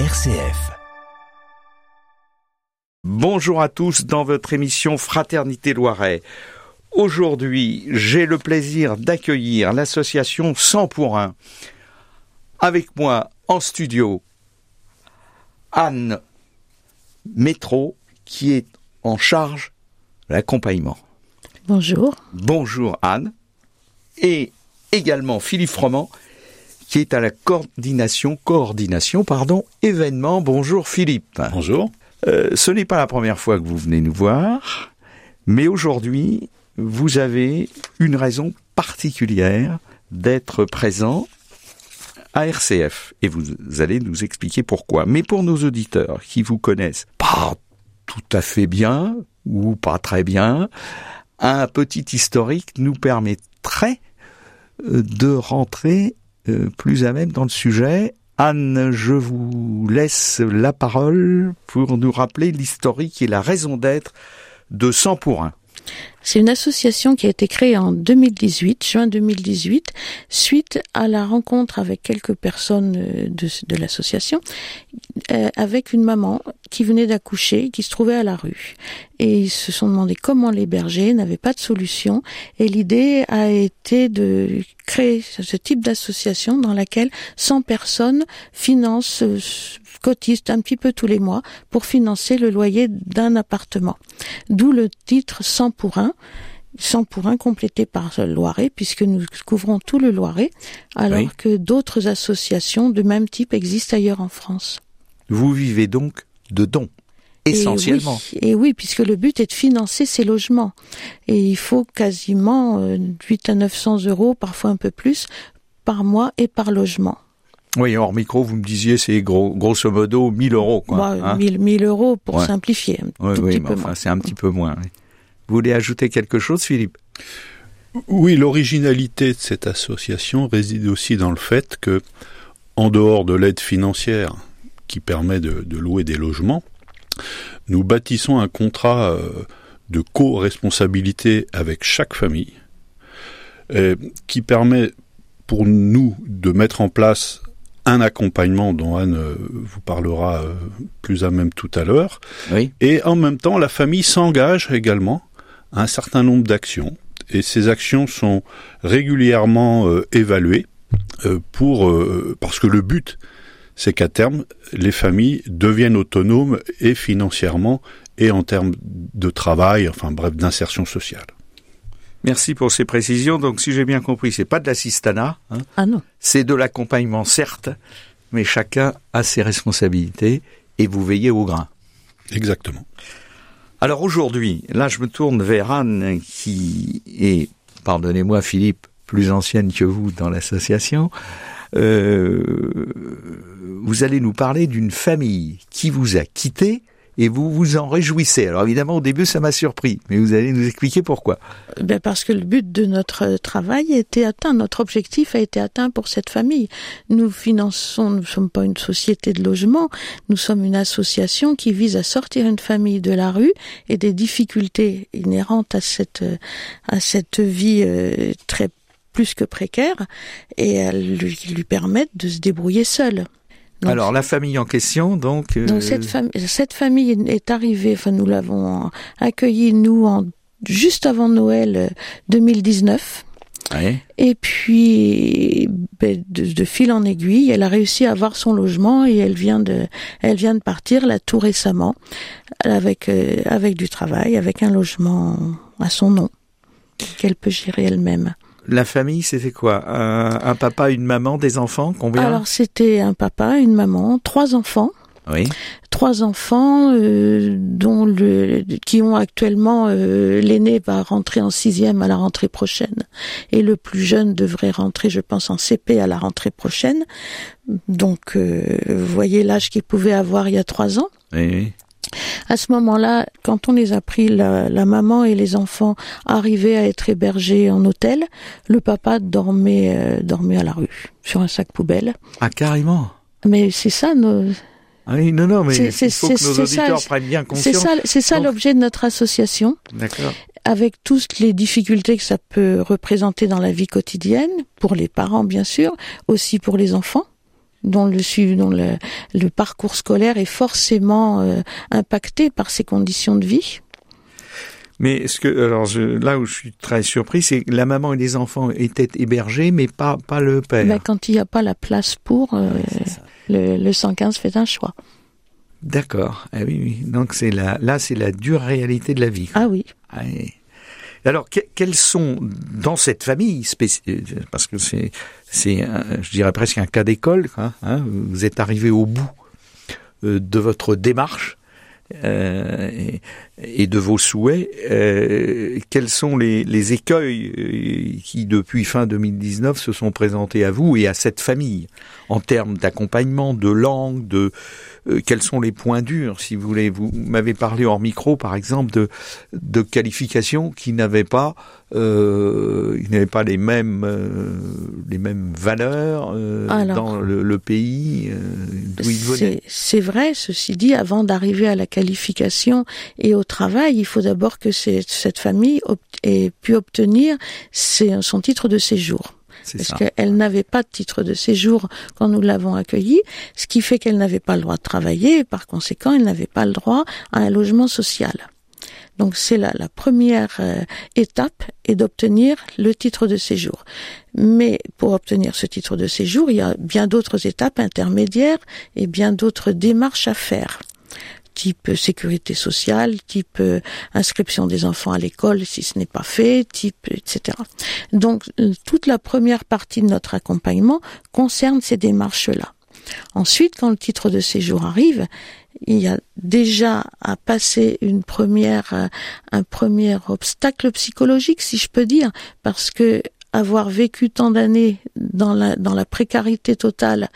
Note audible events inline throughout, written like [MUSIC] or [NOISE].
RCF. Bonjour à tous dans votre émission Fraternité Loiret. Aujourd'hui, j'ai le plaisir d'accueillir l'association 100 pour 1. Avec moi en studio, Anne Métro, qui est en charge de l'accompagnement. Bonjour. Bonjour Anne. Et également Philippe Froment, qui est à la coordination, coordination, pardon, événement. Bonjour Philippe. Bonjour. Euh, ce n'est pas la première fois que vous venez nous voir, mais aujourd'hui, vous avez une raison particulière d'être présent à RCF. Et vous allez nous expliquer pourquoi. Mais pour nos auditeurs qui vous connaissent pas tout à fait bien ou pas très bien, un petit historique nous permettrait euh, de rentrer plus à même dans le sujet. Anne, je vous laisse la parole pour nous rappeler l'historique et la raison d'être de 100 pour 1. C'est une association qui a été créée en 2018, juin 2018, suite à la rencontre avec quelques personnes euh, de, l'association, euh, avec une maman qui venait d'accoucher, qui se trouvait à la rue. Et ils se sont demandé comment l'héberger, n'avaient pas de solution. Et l'idée a été de créer ce type d'association dans laquelle 100 personnes financent euh, cotisent un petit peu tous les mois pour financer le loyer d'un appartement. D'où le titre 100 pour 1. 100 pour 1 complété par le Loiret, puisque nous couvrons tout le Loiret, alors Oui. que d'autres associations de même type existent ailleurs en France. Vous vivez donc de dons, essentiellement. Et oui, et oui, puisque le but est de financer ces logements. Et il faut quasiment euh, 8 à 900 euros, parfois un peu plus, par mois et par logement. Oui, hors micro, vous me disiez, c'est gros, grosso modo 1000 euros, quoi. Moi, hein 1000, 1000 euros pour Ouais. simplifier. Un oui, tout oui, petit mais peu enfin, moins. c'est un petit peu moins. oui. Vous voulez ajouter quelque chose, Philippe? Oui, l'originalité de cette association réside aussi dans le fait que, en dehors de l'aide financière qui permet de, de louer des logements, nous bâtissons un contrat euh, de co-responsabilité avec chaque famille, euh, qui permet pour nous de mettre en place un accompagnement dont Anne euh, vous parlera euh, plus à même tout à l'heure, Oui. Et en même temps, la famille s'engage également à un certain nombre d'actions. Et ces actions sont régulièrement euh, évaluées euh, pour euh, parce que le but, c'est qu'à terme, les familles deviennent autonomes et financièrement et en termes de travail, enfin bref, d'insertion sociale. Merci pour ces précisions. Donc, si j'ai bien compris, c'est pas de l'assistanat, hein, Ah non. c'est de l'accompagnement, certes, mais chacun a ses responsabilités et vous veillez au grain. Exactement. Alors aujourd'hui, là je me tourne vers Anne qui est, pardonnez-moi Philippe, plus ancienne que vous dans l'association. Euh, vous allez nous parler d'une famille qui vous a quitté et vous vous en réjouissez. Alors évidemment au début ça m'a surpris, mais vous allez nous expliquer pourquoi. Ben parce que le but de notre travail a été atteint, notre objectif a été atteint pour cette famille. Nous finançons, nous ne sommes pas une société de logement, nous sommes une association qui vise à sortir une famille de la rue et des difficultés inhérentes à cette cette vie euh, très plus que précaire et à lui, lui de se débrouiller seule. Donc, Alors la famille en question, donc. euh, donc cette, fam- cette famille est arrivée, enfin nous l'avons accueillie nous en juste avant Noël euh, 2019. ouais. Et puis, ben, de, de fil en aiguille, elle a réussi à avoir son logement et elle vient de, elle vient de partir là tout récemment avec euh, avec du travail, avec un logement à son nom qu'elle peut gérer elle-même. La famille, c'était quoi? Un, un papa, une maman, des enfants? Combien? Alors c'était un papa, une maman, trois enfants. Oui. trois enfants euh, dont le qui ont actuellement euh, l'aîné va rentrer en sixième à la rentrée prochaine et le plus jeune devrait rentrer je pense en CP à la rentrée prochaine donc euh, vous voyez l'âge qu'ils pouvaient avoir il y a trois ans oui, oui. À ce moment-là, quand on les a pris, la, la maman et les enfants arrivaient à être hébergés en hôtel. Le papa dormait, euh, dormait à la rue, sur un sac poubelle. Ah carrément. Mais c'est ça, nos, Ah oui, non, non, mais C'est- il c'est- faut que nos ça, auditeurs c'est- prennent bien c'est conscience. ça, c'est ça Donc- l'objet de notre association. D'accord. avec toutes les difficultés que ça peut représenter dans la vie quotidienne, pour les parents bien sûr, aussi pour les enfants. Dont le dont le, le parcours scolaire est forcément euh, impacté par ces conditions de vie. Mais ce que alors je, là où je suis très surpris, c'est que la maman et les enfants étaient hébergés, mais pas pas le père. Ben, quand il n'y a pas la place pour, euh, le, le 115 fait un choix. D'accord. Ah oui, oui. Donc c'est la, là, c'est la dure réalité de la vie. Ah oui. Ah oui. Alors, que, quels sont dans cette famille euh, parce que c'est, c'est, je dirais presque un cas d'école. Hein, vous êtes arrivé au bout euh, de votre démarche euh, et, de vos souhaits. Euh, quels sont les, écueils qui, depuis fin 2019, se sont présentés à vous et à cette famille en termes d'accompagnement, de langue, de euh, quels sont les points durs, si vous voulez? Vous m'avez parlé hors micro, par exemple, de, de qualifications qui n'avaient pas, euh, n'avaient pas les mêmes, euh, les mêmes valeurs euh, Alors, dans le, le pays euh, d'où ils venaient. C'est vrai, ceci dit, avant d'arriver à la qualification et au travail, il faut d'abord que cette famille ait pu obtenir son titre de séjour parce qu'elle n'avait pas de titre de séjour quand nous l'avons accueillie, ce qui fait qu'elle n'avait pas le droit de travailler et par conséquent, elle n'avait pas le droit à un logement social. Donc c'est la, la première euh, étape est d'obtenir le titre de séjour. Mais pour obtenir ce titre de séjour, il y a bien d'autres étapes intermédiaires et bien d'autres démarches à faire type sécurité sociale, type euh, inscription des enfants à l'école si ce n'est pas fait, type etc. Donc euh, toute la première partie de notre accompagnement concerne ces démarches-là. Ensuite, quand le titre de séjour arrive, il y a déjà à passer une première, euh, un premier obstacle psychologique, si je peux dire, parce que avoir vécu tant d'années dans la, dans la précarité totale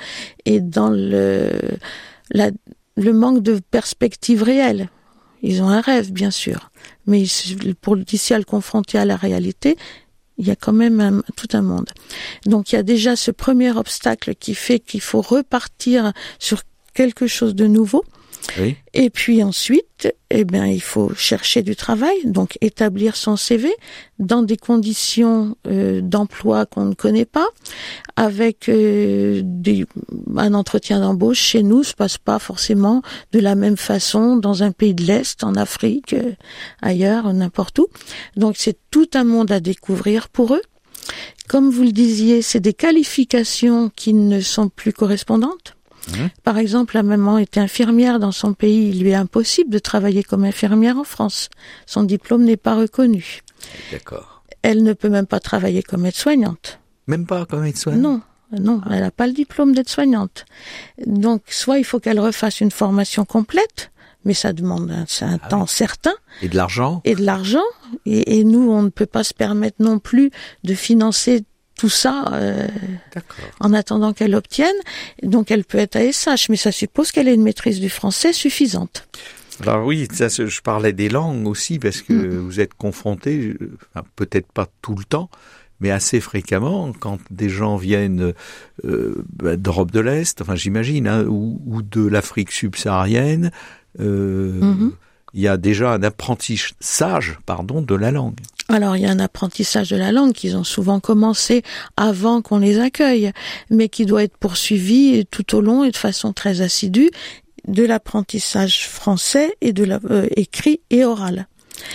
et dans le, la, le manque de perspective réelle. Ils ont un rêve, bien sûr, mais pour d'ici à le confronter à la réalité, il y a quand même tout un monde. Donc il y a déjà ce premier obstacle qui fait qu'il faut repartir sur quelque chose de nouveau. Oui. Et puis ensuite, eh bien, il faut chercher du travail, donc établir son CV dans des conditions euh, d'emploi qu'on ne connaît pas, avec euh, des, un entretien d'embauche chez nous se passe pas forcément de la même façon dans un pays de l'Est, en Afrique, euh, ailleurs, n'importe où. Donc c'est tout un monde à découvrir pour eux. Comme vous le disiez, c'est des qualifications qui ne sont plus correspondantes. Mmh. Par exemple, la maman était infirmière dans son pays. Il lui est impossible de travailler comme infirmière en France. Son diplôme n'est pas reconnu. D'accord. Elle ne peut même pas travailler comme aide-soignante. Même pas comme aide-soignante Non. Non, elle n'a pas le diplôme d'aide-soignante. Donc, soit il faut qu'elle refasse une formation complète, mais ça demande un, un Ah temps oui. certain Et de l'argent et de l'argent. Et, et nous, on ne peut pas se permettre non plus de financer tout ça euh, en attendant qu'elle obtienne. Donc, elle peut être ASH, mais ça suppose qu'elle ait une maîtrise du français suffisante. Alors oui, ça, je parlais des langues aussi parce que Mm. vous êtes confronté, peut-être pas tout le temps, mais assez fréquemment quand des gens viennent euh, bah, d'Europe de l'Est, enfin j'imagine, hein, ou, ou de l'Afrique subsaharienne, euh, Mhm. il y a déjà un apprentissage, pardon, de la langue. Alors, il y a un apprentissage de la langue qu'ils ont souvent commencé avant qu'on les accueille, mais qui doit être poursuivi tout au long et de façon très assidue de l'apprentissage français et de la, euh, écrit et oral.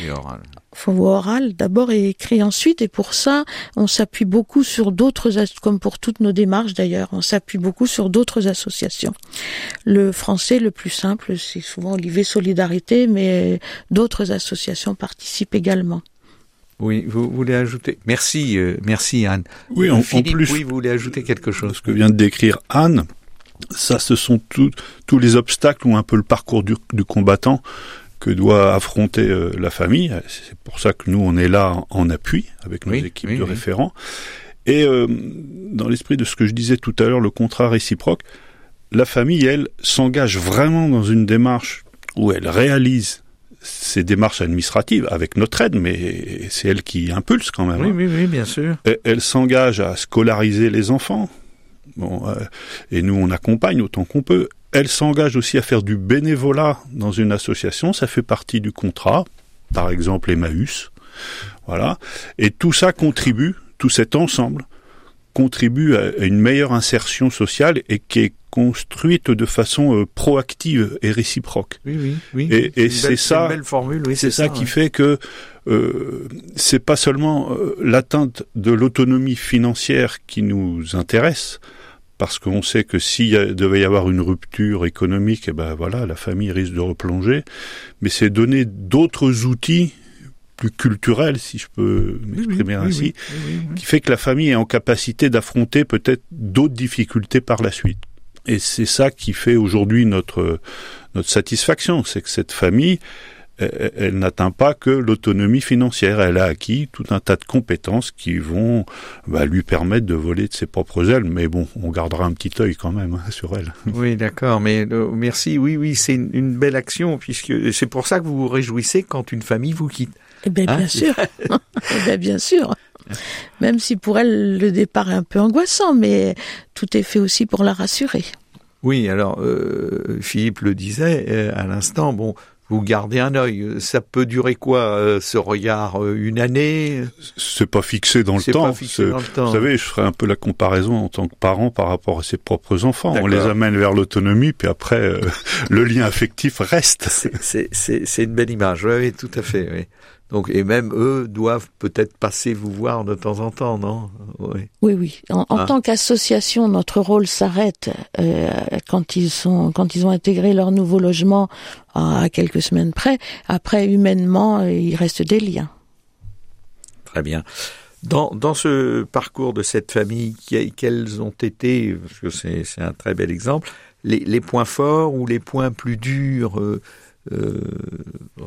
Et oral. faut voir oral d'abord et écrit ensuite et pour ça on s'appuie beaucoup sur d'autres comme pour toutes nos démarches d'ailleurs on s'appuie beaucoup sur d'autres associations le français le plus simple c'est souvent Olivier Solidarité mais d'autres associations participent également Oui, vous voulez ajouter? Merci, euh, merci Anne. Oui, en- plus- oui, vous voulez ajouter quelque chose? Ce que vient de décrire Anne, ça, ce sont tout- tous les obstacles ou un peu le parcours du, du combattant que doit affronter euh, la famille. C'est pour ça que nous, on est là en, en appui avec nos Oui, équipes oui, de oui. référents. Et euh, dans l'esprit de ce que je disais tout à l'heure, le contrat réciproque, la famille, elle, s'engage vraiment dans une démarche où elle réalise ces démarches administratives avec notre aide, mais c'est elle qui impulse quand même. Oui, hein. oui, oui, bien sûr. Elle- Elle s'engage à scolariser les enfants. Bon, euh, et nous, on accompagne autant qu'on peut. Elle s'engage aussi à faire du bénévolat dans une association. Ça fait partie du contrat. Par exemple, Emmaüs. Voilà. Et tout ça contribue, tout cet ensemble contribue à une meilleure insertion sociale et qui est construite de façon euh, proactive et réciproque. Oui, oui, oui. Et, et c'est ça, oui, c'est ça, ça, qui fait que euh, c'est pas seulement euh, l'atteinte de l'autonomie financière qui nous intéresse, parce qu'on sait que s'il devait y avoir une rupture économique, eh ben voilà, la famille risque de replonger, mais c'est donner d'autres outils plus culturels, si je peux oui, m'exprimer oui, ainsi, oui. qui fait que la famille est en capacité d'affronter peut-être d'autres difficultés par la suite. Et c'est ça qui fait aujourd'hui notre notre satisfaction, c'est que cette famille, elle, elle n'atteint pas que l'autonomie financière, elle a acquis tout un tas de compétences qui vont bah, lui permettre de voler de ses propres ailes. Mais bon, on gardera un petit œil quand même hein, sur elle. [LAUGHS] Oui, d'accord, mais euh, merci. Oui, oui, c'est une, une belle action, puisque c'est pour ça que vous vous réjouissez quand une famille vous quitte. Eh bien, Hein bien sûr. [LAUGHS] eh bien, bien sûr. Même si pour elle, le départ est un peu angoissant, mais tout est fait aussi pour la rassurer. Oui, alors euh, Philippe le disait euh, à l'instant. Bon, vous gardez un œil. Ça peut durer quoi euh, ce regard euh, Une année? C'est pas fixé dans le C'est temps. pas fixé dans le temps. Vous savez, je ferai un peu la comparaison en tant que parent par rapport à ses propres enfants. On les amène vers l'autonomie, puis après, euh, [LAUGHS] le lien affectif reste. C'est- une belle image. Oui, oui, tout à fait. Oui. Donc, et même eux doivent peut-être passer vous voir de temps en temps, non? Oui. Oui, oui. En, en Ah. tant qu'association, notre rôle s'arrête euh, quand ils sont, quand ils ont intégré leur nouveau logement à quelques semaines près. Après, humainement, euh, il reste des liens. Très bien. Dans, dans ce parcours de cette famille, que- quels ont été, parce que c'est c'est un très bel exemple, les, les points forts ou les points plus durs, euh, euh,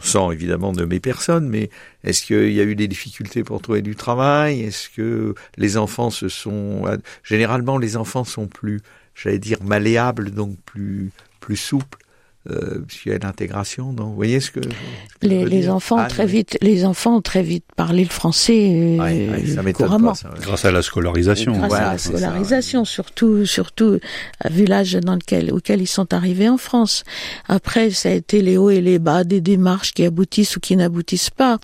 sans évidemment nommer personne, mais est-ce qu'il y a eu des difficultés pour trouver du travail? Est-ce que les enfants se sont... Généralement, les enfants sont plus, j'allais dire, malléables, donc plus, plus souples. Euh, puisqu'il y a l'intégration, non Vous voyez ce que, ce que je Les, veux les dire? enfants Anne, très oui. vite, les enfants ont très vite parlé le français euh, Ouais, ouais, ça m'étonne couramment. pas, ça, ouais. Grâce à la scolarisation. Grâce Voilà, à la ça, scolarisation, surtout, surtout à vu l'âge dans lequel, auquel ils sont arrivés en France. Après, ça a été les hauts et les bas, des démarches qui aboutissent ou qui n'aboutissent pas.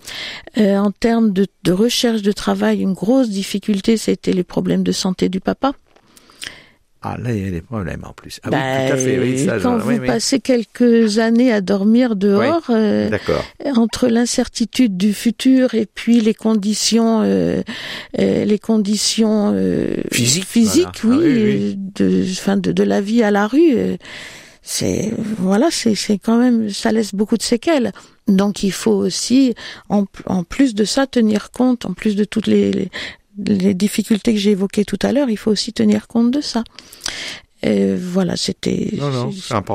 Euh, en termes de, de recherche de travail, une grosse difficulté, c'était les problèmes de santé du papa. Ah, là, il y a des problèmes en plus. Ah Bah, oui, tout à fait. Oui, ça, quand vous oui, passez quelques années à dormir dehors, euh, entre l'incertitude du futur et puis les conditions, euh, euh, les conditions euh, Physiques, physiques, voilà. oui, Ah oui, oui. de, enfin de, de la vie à la rue. euh, c'est voilà, c'est c'est quand même, ça laisse beaucoup de séquelles. Donc il faut aussi, en, en plus de ça, tenir compte, en plus de toutes les, les, les difficultés que j'ai évoquées tout à l'heure, il faut aussi tenir compte de ça. Et voilà, c'était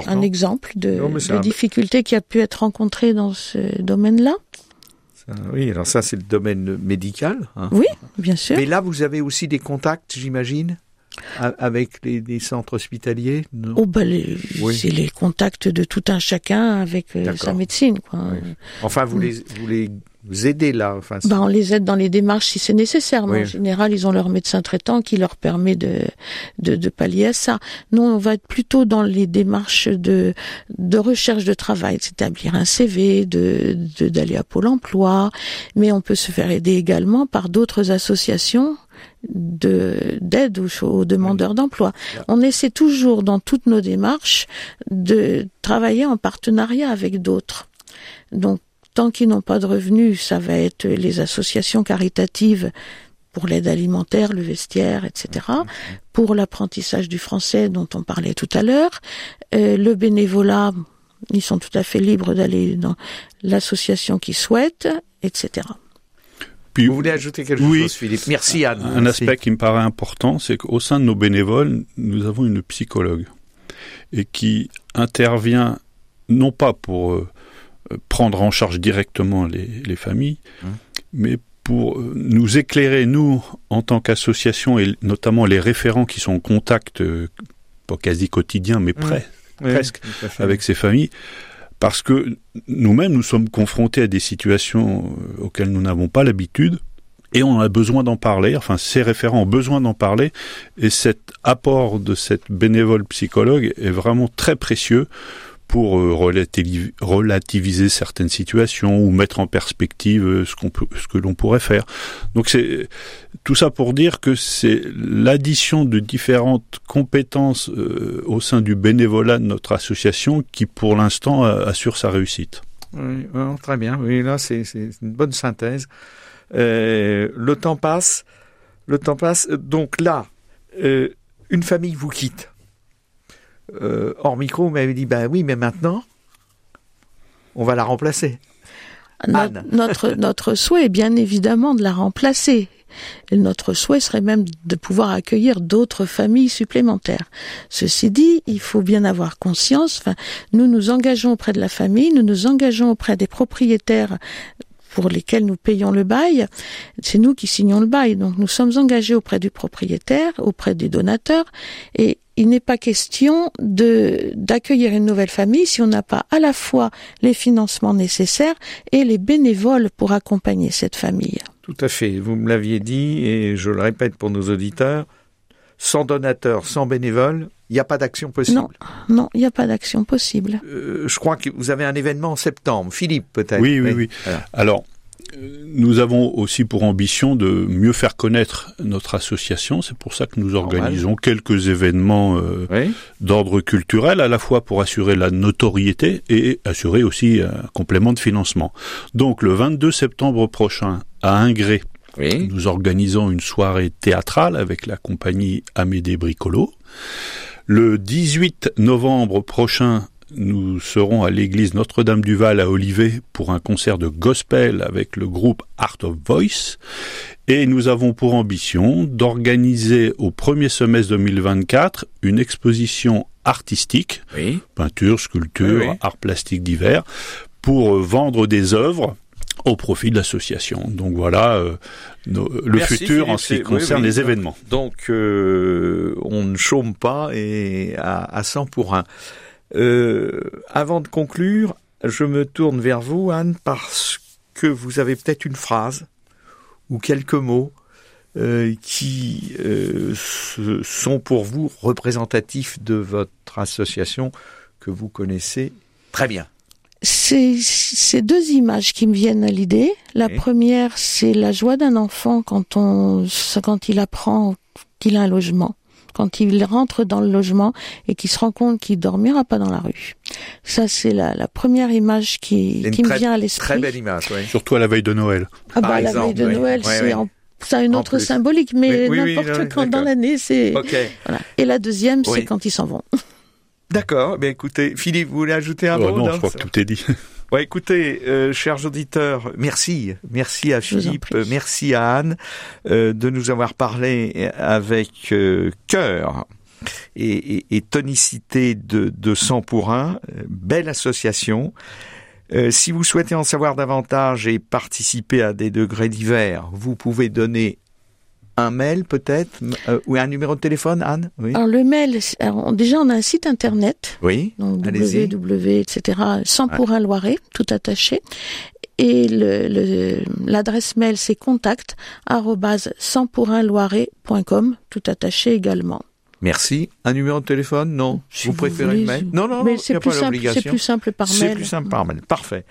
un exemple de, Non, de un- difficulté qui a pu être rencontrée dans ce domaine-là. Oui, alors ça, c'est le domaine médical. hein. Oui, bien sûr. Mais là, vous avez aussi des contacts, j'imagine, avec les, les centres hospitaliers non? Oh, Oui. c'est les contacts de tout un chacun avec euh, sa médecine. Quoi. Oui. Enfin, vous les, vous les aidez là. Enfin, Bah, on les aide dans les démarches si c'est nécessaire, mais Oui. en général, ils ont leur médecin traitant qui leur permet de, de, de pallier à ça. Nous, on va être plutôt dans les démarches de, de recherche de travail, c'est-à-dire un CV, de, de- d'aller à Pôle emploi, mais on peut se faire aider également par d'autres associations de d'aide aux, aux demandeurs d'emploi. On essaie toujours dans toutes nos démarches de travailler en partenariat avec d'autres. Donc tant qu'ils n'ont pas de revenus, ça va être les associations caritatives pour l'aide alimentaire, le vestiaire, etc. Pour l'apprentissage du français dont on parlait tout à l'heure, Euh, le bénévolat, ils sont tout à fait libres d'aller dans l'association qu'ils souhaitent, etc. Puis, Vous voulez ajouter quelque Oui. chose, Philippe? Merci, Anne. un Merci. aspect qui me paraît important, c'est qu'au sein de nos bénévoles, nous avons une psychologue et qui intervient non pas pour euh, euh, prendre en charge directement les, les familles, Hum. mais pour euh, nous éclairer, nous, en tant qu'association, et notamment les référents qui sont en contact, euh, pas quasi quotidien, mais près, Oui, presque, avec ces familles, parce que nous-mêmes, nous sommes confrontés à des situations euh, auxquelles nous n'avons pas l'habitude, et on a besoin d'en parler, enfin ces référents ont besoin d'en parler, et cet apport de cette bénévole psychologue est vraiment très précieux pour euh, relativiser certaines situations ou mettre en perspective euh, ce que l'on pourrait faire. Donc c'est tout ça pour dire que c'est l'addition de différentes compétences euh, au sein du bénévolat de notre association qui, pour l'instant, assure sa réussite. Oui, très bien. Oui, là, c'est une bonne synthèse. le temps passe. Le temps passe. Donc là, une famille vous quitte euh, hors micro, vous m'avez dit, ben oui, mais maintenant, on va la remplacer. Notre, notre, souhait est bien évidemment de la remplacer. Et notre souhait serait même de pouvoir accueillir d'autres familles supplémentaires. Ceci dit, il faut bien avoir conscience, enfin, nous nous engageons auprès de la famille, nous nous engageons auprès des propriétaires pour lesquels nous payons le bail, c'est nous qui signons le bail. Donc nous sommes engagés auprès du propriétaire, auprès des donateurs, et il n'est pas question d'accueillir une nouvelle famille si on n'a pas à la fois les financements nécessaires et les bénévoles pour accompagner cette famille. Tout à fait. Vous me l'aviez dit et je le répète pour nos auditeurs. Sans donateurs, sans bénévoles, il n'y a pas d'action possible. Non, non, il n'y a pas d'action possible. Euh, je crois que vous avez un événement en septembre. Philippe, peut-être. Oui, oui, oui. Alors, nous avons aussi pour ambition de mieux faire connaître notre association. C'est pour ça que nous organisons quelques événements euh, d'ordre culturel, à la fois pour assurer la notoriété et assurer aussi un complément de financement. Donc le 22 septembre prochain, à Ingré, nous organisons une soirée théâtrale avec la compagnie Amédée Bricolo. Le 18 novembre prochain, nous serons à l'église Notre-Dame-du-Val à Olivet pour un concert de gospel avec le groupe Art of Voice. Et nous avons pour ambition d'organiser au premier semestre 2024 une exposition artistique, peinture, sculpture, art plastique divers, pour vendre des œuvres au profit de l'association. Donc voilà euh, le futur en ce qui concerne les événements. Donc euh, on ne chôme pas et à, à 100 pour 1. Euh, avant de conclure, je me tourne vers vous, Anne, parce que vous avez peut-être une phrase ou quelques mots qui sont pour vous représentatifs de votre association que vous connaissez très bien. C'est deux images qui me viennent à l'idée. La première, c'est la joie d'un enfant quand on, quand il apprend qu'il a un logement quand il rentre dans le logement et qu'il se rend compte qu'il dormira pas dans la rue. Ça, c'est la, la, première image qui, qui me vient à l'esprit. Très belle image, oui. Surtout à la veille de Noël. Ah bah, la veille de Noël, c'est ça a une autre symbolique, mais n'importe quand dans l'année, c'est. Voilà. Et la deuxième, c'est quand ils s'en vont. [LAUGHS] D'accord. Eh bien, écoutez, Philippe, vous voulez ajouter un oh, mot Non, je crois que tout est dit. [LAUGHS] Ouais, écoutez, euh, chers auditeurs, merci, merci à Philippe, merci à Anne euh, de nous avoir parlé avec euh, cœur et, et, tonicité de, de 100 pour 1. Belle association. si vous souhaitez en savoir davantage et participer à des degrés divers, vous pouvez donner un mail peut-être euh, ou un numéro de téléphone, Anne? Oui. Alors le mail, déjà on a un site internet. Oui. Donc www, etc. 100 pour un Loiret, tout attaché. Et l'adresse le, mail c'est contact 100 pour un Loiret.com, tout attaché également. Merci. Un numéro de téléphone? Non. vous préférez le mail? Non, non, non. C'est plus, simple, plus simple par mail. C'est plus simple par mail. Parfait.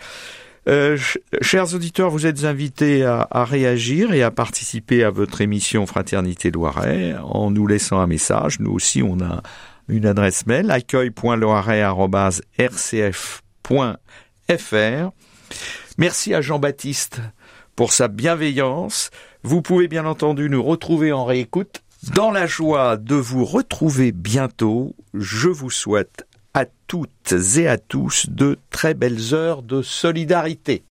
Euh, chers auditeurs, vous êtes invités à, réagir et à participer à votre émission Fraternité Loiret en nous laissant un message. Nous aussi, on a une adresse mail accueil.loiret.rcf.fr. Merci à Jean-Baptiste pour sa bienveillance. Vous pouvez bien entendu nous retrouver en réécoute. Dans la joie de vous retrouver bientôt, je vous souhaite à toutes et à tous de très belles heures de solidarité.